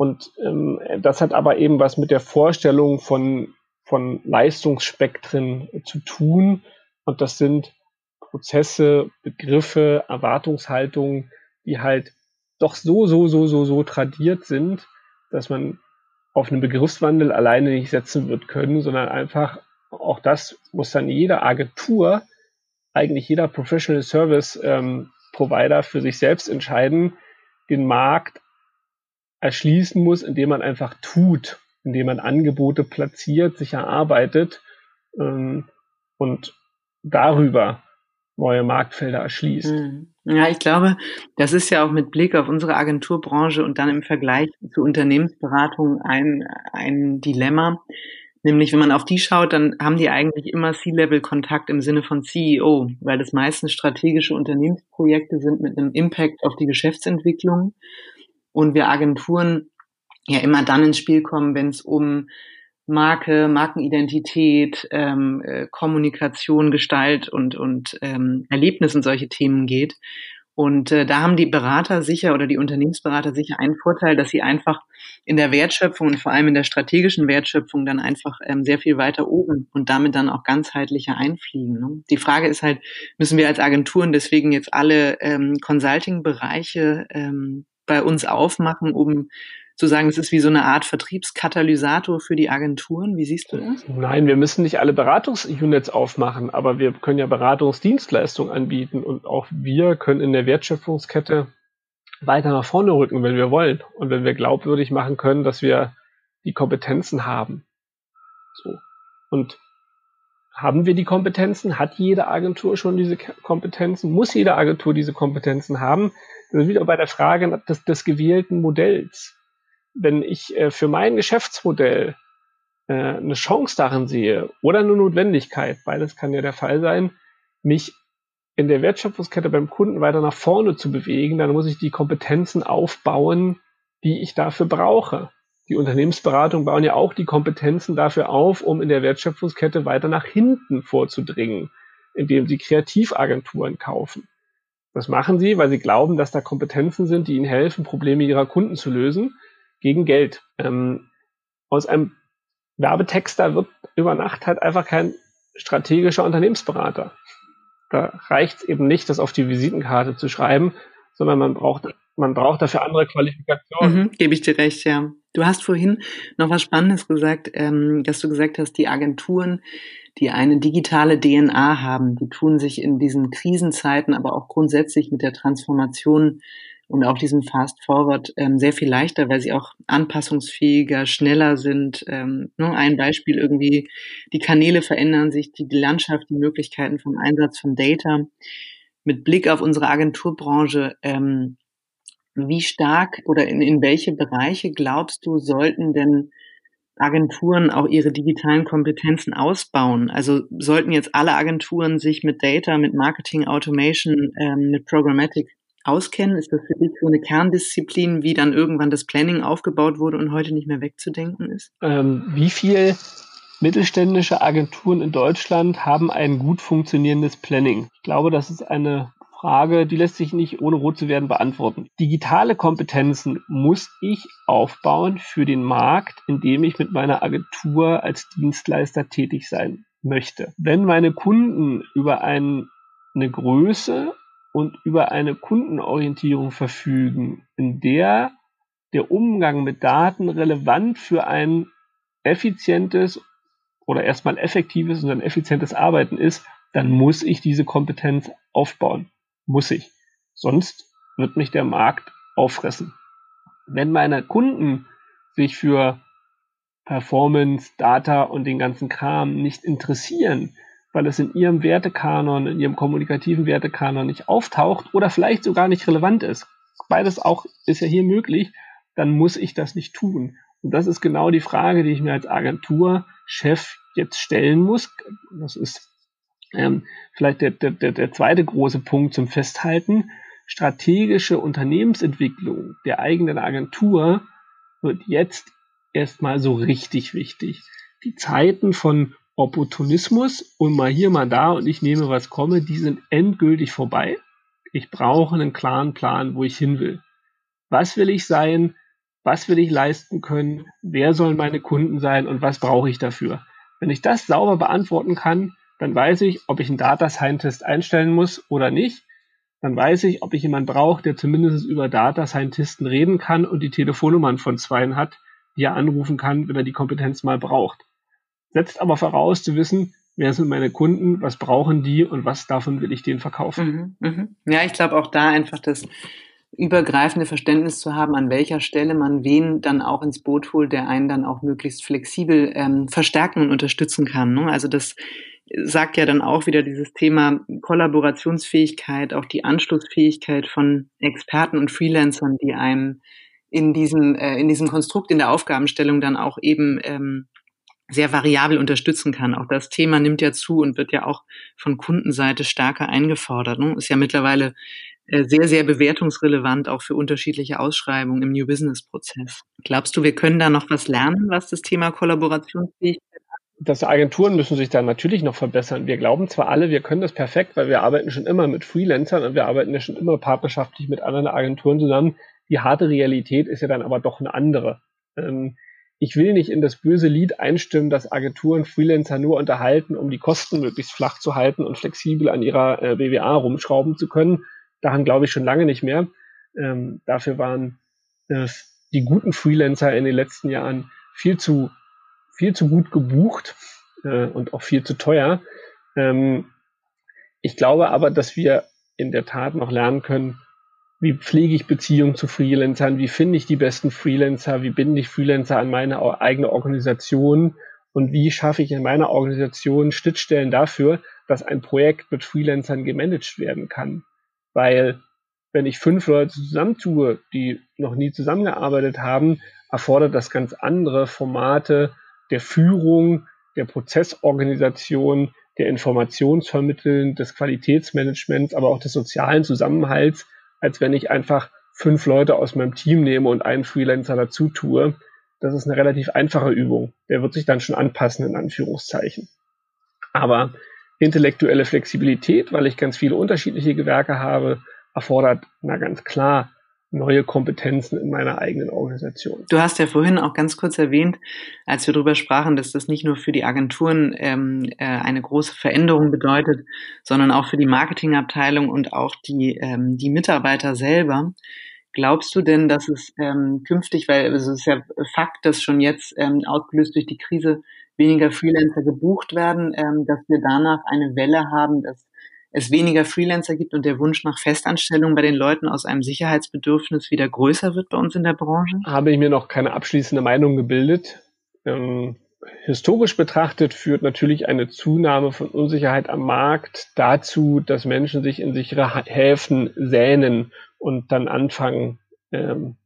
Und ähm, das hat aber eben was mit der Vorstellung von, von Leistungsspektren zu tun. Und das sind Prozesse, Begriffe, Erwartungshaltungen, die halt doch so, so, so, so, so tradiert sind, dass man auf einen Begriffswandel alleine nicht setzen wird können, sondern einfach auch das muss dann jede Agentur, eigentlich jeder Professional Service ähm, Provider für sich selbst entscheiden, den Markt erschließen muss, indem man einfach tut, indem man Angebote platziert, sich erarbeitet ähm, und darüber neue Marktfelder erschließt. Hm. Ja, ich glaube, das ist ja auch mit Blick auf unsere Agenturbranche und dann im Vergleich zu Unternehmensberatung ein, ein Dilemma. Nämlich, wenn man auf die schaut, dann haben die eigentlich immer C-Level-Kontakt im Sinne von CEO, weil das meistens strategische Unternehmensprojekte sind mit einem Impact auf die Geschäftsentwicklung und wir Agenturen ja immer dann ins Spiel kommen, wenn es um Marke, Markenidentität, ähm, äh, Kommunikation, Gestalt und, und ähm, Erlebnis und solche Themen geht. Und äh, da haben die Berater sicher oder die Unternehmensberater sicher einen Vorteil, dass sie einfach in der Wertschöpfung und vor allem in der strategischen Wertschöpfung dann einfach ähm, sehr viel weiter oben und damit dann auch ganzheitlicher einfliegen. Ne? Die Frage ist halt, müssen wir als Agenturen deswegen jetzt alle ähm, Consulting-Bereiche ähm, bei uns aufmachen, um zu sagen, es ist wie so eine Art Vertriebskatalysator für die Agenturen? Wie siehst du das? Nein, wir müssen nicht alle Beratungsunits aufmachen, aber wir können ja Beratungsdienstleistungen anbieten und auch wir können in der Wertschöpfungskette weiter nach vorne rücken, wenn wir wollen und wenn wir glaubwürdig machen können, dass wir die Kompetenzen haben. So. Und haben wir die Kompetenzen? Hat jede Agentur schon diese Kompetenzen? Muss jede Agentur diese Kompetenzen haben? Das ist wieder bei der Frage des, des gewählten Modells. Wenn ich äh, für mein Geschäftsmodell äh, eine Chance darin sehe oder eine Notwendigkeit, beides kann ja der Fall sein, mich in der Wertschöpfungskette beim Kunden weiter nach vorne zu bewegen, dann muss ich die Kompetenzen aufbauen, die ich dafür brauche. Die Unternehmensberatung bauen ja auch die Kompetenzen dafür auf, um in der Wertschöpfungskette weiter nach hinten vorzudringen, indem sie Kreativagenturen kaufen. Das machen sie, weil sie glauben, dass da Kompetenzen sind, die ihnen helfen, Probleme ihrer Kunden zu lösen, gegen Geld. Ähm, aus einem Werbetexter wird über Nacht halt einfach kein strategischer Unternehmensberater. Da reicht es eben nicht, das auf die Visitenkarte zu schreiben, sondern man braucht, man braucht dafür andere Qualifikationen. Mhm, Gebe ich dir recht, ja. Du hast vorhin noch was Spannendes gesagt, ähm, dass du gesagt hast, die Agenturen, die eine digitale DNA haben, die tun sich in diesen Krisenzeiten, aber auch grundsätzlich mit der Transformation und auch diesem Fast Forward ähm, sehr viel leichter, weil sie auch anpassungsfähiger, schneller sind. Ähm, nur ne, ein Beispiel irgendwie, die Kanäle verändern sich, die, die Landschaft, die Möglichkeiten vom Einsatz von Data. Mit Blick auf unsere Agenturbranche, ähm, wie stark oder in, in welche Bereiche glaubst du, sollten denn Agenturen auch ihre digitalen Kompetenzen ausbauen? Also sollten jetzt alle Agenturen sich mit Data, mit Marketing, Automation, ähm, mit Programmatic auskennen? Ist das für dich so eine Kerndisziplin, wie dann irgendwann das Planning aufgebaut wurde und heute nicht mehr wegzudenken ist? Ähm, wie viel mittelständische Agenturen in Deutschland haben ein gut funktionierendes Planning? Ich glaube, das ist eine Frage, die lässt sich nicht ohne rot zu werden beantworten. Digitale Kompetenzen muss ich aufbauen für den Markt, in dem ich mit meiner Agentur als Dienstleister tätig sein möchte. Wenn meine Kunden über ein, eine Größe und über eine Kundenorientierung verfügen, in der der Umgang mit Daten relevant für ein effizientes oder erstmal effektives und dann effizientes Arbeiten ist, dann muss ich diese Kompetenz aufbauen muss ich. Sonst wird mich der Markt auffressen. Wenn meine Kunden sich für Performance, Data und den ganzen Kram nicht interessieren, weil es in ihrem Wertekanon, in ihrem kommunikativen Wertekanon nicht auftaucht oder vielleicht sogar nicht relevant ist. Beides auch ist ja hier möglich, dann muss ich das nicht tun. Und das ist genau die Frage, die ich mir als Agenturchef jetzt stellen muss. Das ist ähm, vielleicht der, der, der zweite große Punkt zum Festhalten. Strategische Unternehmensentwicklung der eigenen Agentur wird jetzt erstmal so richtig wichtig. Die Zeiten von Opportunismus und mal hier, mal da und ich nehme, was komme, die sind endgültig vorbei. Ich brauche einen klaren Plan, wo ich hin will. Was will ich sein? Was will ich leisten können? Wer sollen meine Kunden sein und was brauche ich dafür? Wenn ich das sauber beantworten kann, dann weiß ich, ob ich einen Data Scientist einstellen muss oder nicht. Dann weiß ich, ob ich jemanden brauche, der zumindest über Data Scientisten reden kann und die Telefonnummern von zweien hat, die er anrufen kann, wenn er die Kompetenz mal braucht setzt aber voraus zu wissen, wer sind meine Kunden, was brauchen die und was davon will ich denen verkaufen. Mhm, mhm. Ja, ich glaube auch da einfach das übergreifende Verständnis zu haben, an welcher Stelle man wen dann auch ins Boot holt, der einen dann auch möglichst flexibel ähm, verstärken und unterstützen kann. Ne? Also das sagt ja dann auch wieder dieses Thema Kollaborationsfähigkeit, auch die Anschlussfähigkeit von Experten und Freelancern, die einem in diesem, äh, in diesem Konstrukt, in der Aufgabenstellung dann auch eben ähm, sehr variabel unterstützen kann. Auch das Thema nimmt ja zu und wird ja auch von Kundenseite stärker eingefordert. Ne? Ist ja mittlerweile äh, sehr, sehr bewertungsrelevant auch für unterschiedliche Ausschreibungen im New Business Prozess. Glaubst du, wir können da noch was lernen, was das Thema Kollaborationsfähigkeit das Agenturen müssen sich da natürlich noch verbessern. Wir glauben zwar alle, wir können das perfekt, weil wir arbeiten schon immer mit Freelancern und wir arbeiten ja schon immer partnerschaftlich mit anderen Agenturen zusammen. Die harte Realität ist ja dann aber doch eine andere. Ähm, ich will nicht in das böse Lied einstimmen, dass Agenturen Freelancer nur unterhalten, um die Kosten möglichst flach zu halten und flexibel an ihrer äh, BWA rumschrauben zu können. Daran glaube ich schon lange nicht mehr. Ähm, dafür waren äh, die guten Freelancer in den letzten Jahren viel zu, viel zu gut gebucht äh, und auch viel zu teuer. Ähm, ich glaube aber, dass wir in der Tat noch lernen können, wie pflege ich Beziehungen zu Freelancern, wie finde ich die besten Freelancer, wie binde ich Freelancer an meine eigene Organisation und wie schaffe ich in meiner Organisation Schnittstellen dafür, dass ein Projekt mit Freelancern gemanagt werden kann. Weil wenn ich fünf Leute zusammentue, die noch nie zusammengearbeitet haben, erfordert das ganz andere Formate der Führung, der Prozessorganisation, der Informationsvermitteln, des Qualitätsmanagements, aber auch des sozialen Zusammenhalts, als wenn ich einfach fünf Leute aus meinem Team nehme und einen Freelancer dazu tue. Das ist eine relativ einfache Übung. Der wird sich dann schon anpassen, in Anführungszeichen. Aber intellektuelle Flexibilität, weil ich ganz viele unterschiedliche Gewerke habe, erfordert na ganz klar neue Kompetenzen in meiner eigenen Organisation. Du hast ja vorhin auch ganz kurz erwähnt, als wir darüber sprachen, dass das nicht nur für die Agenturen ähm, äh, eine große Veränderung bedeutet, sondern auch für die Marketingabteilung und auch die, ähm, die Mitarbeiter selber. Glaubst du denn, dass es ähm, künftig, weil es ist ja Fakt, dass schon jetzt ähm, ausgelöst durch die Krise weniger Freelancer gebucht werden, ähm, dass wir danach eine Welle haben, dass es weniger Freelancer gibt und der Wunsch nach Festanstellung bei den Leuten aus einem Sicherheitsbedürfnis wieder größer wird bei uns in der Branche? Habe ich mir noch keine abschließende Meinung gebildet. Ähm, historisch betrachtet führt natürlich eine Zunahme von Unsicherheit am Markt dazu, dass Menschen sich in sichere Häfen sähnen und dann anfangen, ähm,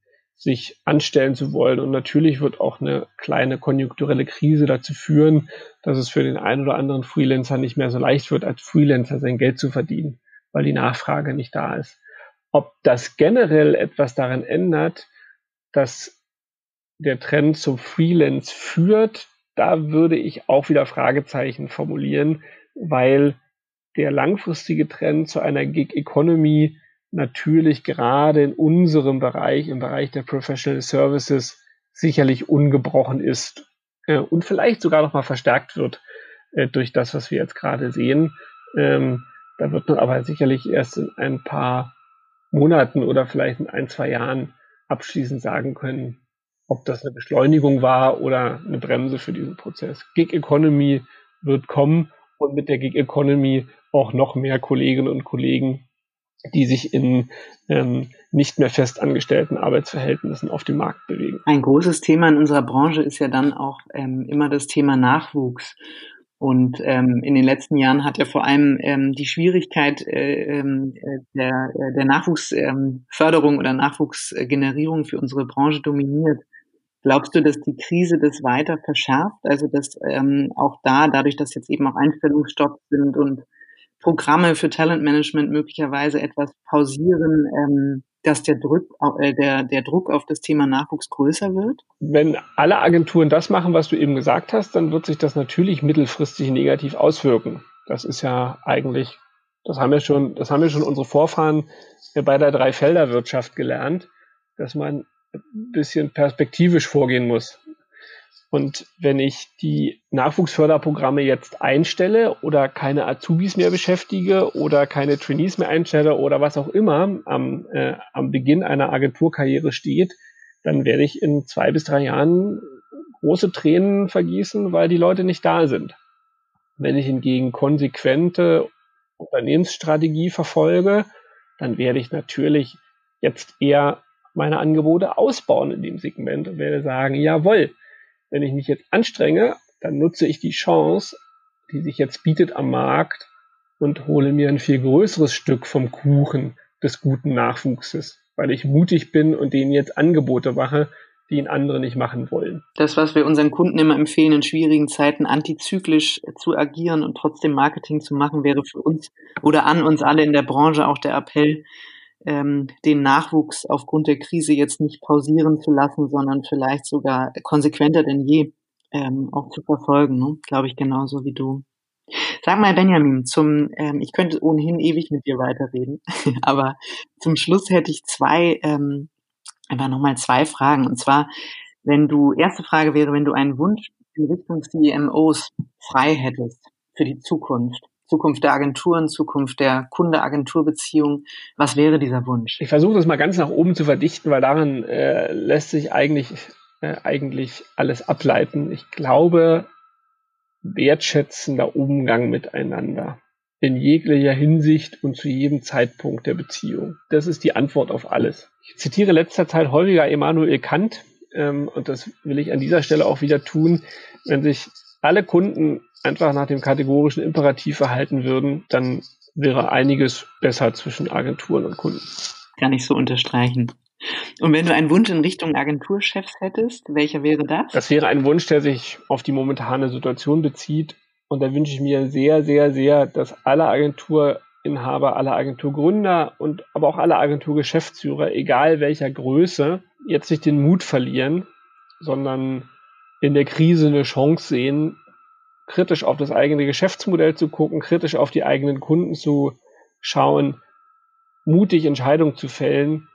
sich anstellen zu wollen. Und natürlich wird auch eine kleine konjunkturelle Krise dazu führen, dass es für den einen oder anderen Freelancer nicht mehr so leicht wird, als Freelancer sein Geld zu verdienen, weil die Nachfrage nicht da ist. Ob das generell etwas daran ändert, dass der Trend zum Freelance führt, da würde ich auch wieder Fragezeichen formulieren, weil der langfristige Trend zu einer Gig Economy natürlich gerade in unserem Bereich, im Bereich der Professional Services, sicherlich ungebrochen ist äh, und vielleicht sogar noch mal verstärkt wird äh, durch das, was wir jetzt gerade sehen. Ähm, da wird man aber sicherlich erst in ein paar Monaten oder vielleicht in ein, zwei Jahren abschließend sagen können, ob das eine Beschleunigung war oder eine Bremse für diesen Prozess. Gig Economy wird kommen und mit der Gig Economy auch noch mehr Kolleginnen und Kollegen die sich in ähm, nicht mehr festangestellten Arbeitsverhältnissen auf dem Markt bewegen. Ein großes Thema in unserer Branche ist ja dann auch ähm, immer das Thema Nachwuchs. Und ähm, in den letzten Jahren hat ja vor allem ähm, die Schwierigkeit äh, ähm, äh, der, äh, der Nachwuchsförderung ähm, oder Nachwuchsgenerierung für unsere Branche dominiert. Glaubst du, dass die Krise das weiter verschärft? Also dass ähm, auch da, dadurch, dass jetzt eben auch Einstellungsstopps sind und Programme für Talentmanagement möglicherweise etwas pausieren, ähm, dass der Druck, äh, der, der Druck auf das Thema Nachwuchs größer wird? Wenn alle Agenturen das machen, was du eben gesagt hast, dann wird sich das natürlich mittelfristig negativ auswirken. Das ist ja eigentlich, das haben wir schon, das haben wir schon unsere Vorfahren bei der Dreifelderwirtschaft gelernt, dass man ein bisschen perspektivisch vorgehen muss. Und wenn ich die Nachwuchsförderprogramme jetzt einstelle oder keine Azubis mehr beschäftige oder keine Trainees mehr einstelle oder was auch immer am, äh, am Beginn einer Agenturkarriere steht, dann werde ich in zwei bis drei Jahren große Tränen vergießen, weil die Leute nicht da sind. Wenn ich hingegen konsequente Unternehmensstrategie verfolge, dann werde ich natürlich jetzt eher meine Angebote ausbauen in dem Segment und werde sagen, jawohl, wenn ich mich jetzt anstrenge, dann nutze ich die Chance, die sich jetzt bietet am Markt und hole mir ein viel größeres Stück vom Kuchen des guten Nachwuchses, weil ich mutig bin und denen jetzt Angebote mache, die ihn andere nicht machen wollen. Das, was wir unseren Kunden immer empfehlen, in schwierigen Zeiten antizyklisch zu agieren und trotzdem Marketing zu machen, wäre für uns oder an uns alle in der Branche auch der Appell, ähm, den Nachwuchs aufgrund der Krise jetzt nicht pausieren zu lassen, sondern vielleicht sogar konsequenter denn je ähm, auch zu verfolgen. Ne? Glaube ich genauso wie du. Sag mal, Benjamin, zum, ähm, ich könnte ohnehin ewig mit dir weiterreden, aber zum Schluss hätte ich zwei, ähm, einfach nochmal zwei Fragen. Und zwar, wenn du, erste Frage wäre, wenn du einen Wunsch in Richtung CMOs frei hättest für die Zukunft, Zukunft der Agenturen, Zukunft der Kunde-Agentur-Beziehung. Was wäre dieser Wunsch? Ich versuche das mal ganz nach oben zu verdichten, weil daran äh, lässt sich eigentlich, äh, eigentlich alles ableiten. Ich glaube, wertschätzender Umgang miteinander in jeglicher Hinsicht und zu jedem Zeitpunkt der Beziehung. Das ist die Antwort auf alles. Ich zitiere letzter Zeit häufiger Emanuel Kant ähm, und das will ich an dieser Stelle auch wieder tun. Wenn sich alle Kunden einfach nach dem kategorischen Imperativ verhalten würden, dann wäre einiges besser zwischen Agenturen und Kunden. Kann ich so unterstreichen. Und wenn du einen Wunsch in Richtung Agenturchefs hättest, welcher wäre das? Das wäre ein Wunsch, der sich auf die momentane Situation bezieht. Und da wünsche ich mir sehr, sehr, sehr, dass alle Agenturinhaber, alle Agenturgründer und aber auch alle Agenturgeschäftsführer, egal welcher Größe, jetzt nicht den Mut verlieren, sondern in der Krise eine Chance sehen, kritisch auf das eigene Geschäftsmodell zu gucken, kritisch auf die eigenen Kunden zu schauen, mutig Entscheidungen zu fällen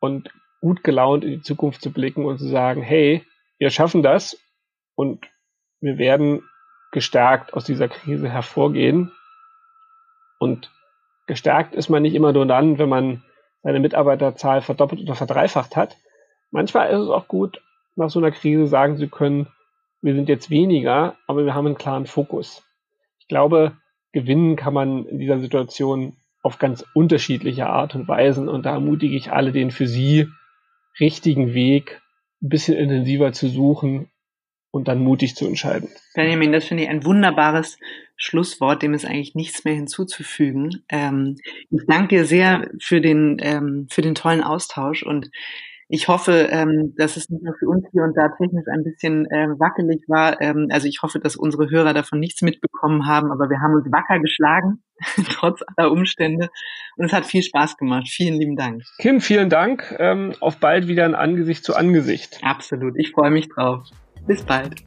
und gut gelaunt in die Zukunft zu blicken und zu sagen, hey, wir schaffen das und wir werden gestärkt aus dieser Krise hervorgehen. Und gestärkt ist man nicht immer nur dann, wenn man seine Mitarbeiterzahl verdoppelt oder verdreifacht hat. Manchmal ist es auch gut, nach so einer Krise sagen zu können, wir sind jetzt weniger, aber wir haben einen klaren Fokus. Ich glaube, gewinnen kann man in dieser Situation auf ganz unterschiedliche Art und Weisen und da ermutige ich alle, den für sie richtigen Weg ein bisschen intensiver zu suchen und dann mutig zu entscheiden. Benjamin, das finde ich ein wunderbares Schlusswort, dem ist eigentlich nichts mehr hinzuzufügen. Ähm, ich danke dir sehr für den, ähm, für den tollen Austausch und ich hoffe, ähm, dass es nicht nur für uns hier und da technisch ein bisschen äh, wackelig war. Ähm, also ich hoffe, dass unsere Hörer davon nichts mitbekommen haben, aber wir haben uns wacker geschlagen, trotz aller Umstände. Und es hat viel Spaß gemacht. Vielen lieben Dank. Kim, vielen Dank. Ähm, auf bald wieder ein Angesicht zu Angesicht. Absolut. Ich freue mich drauf. Bis bald.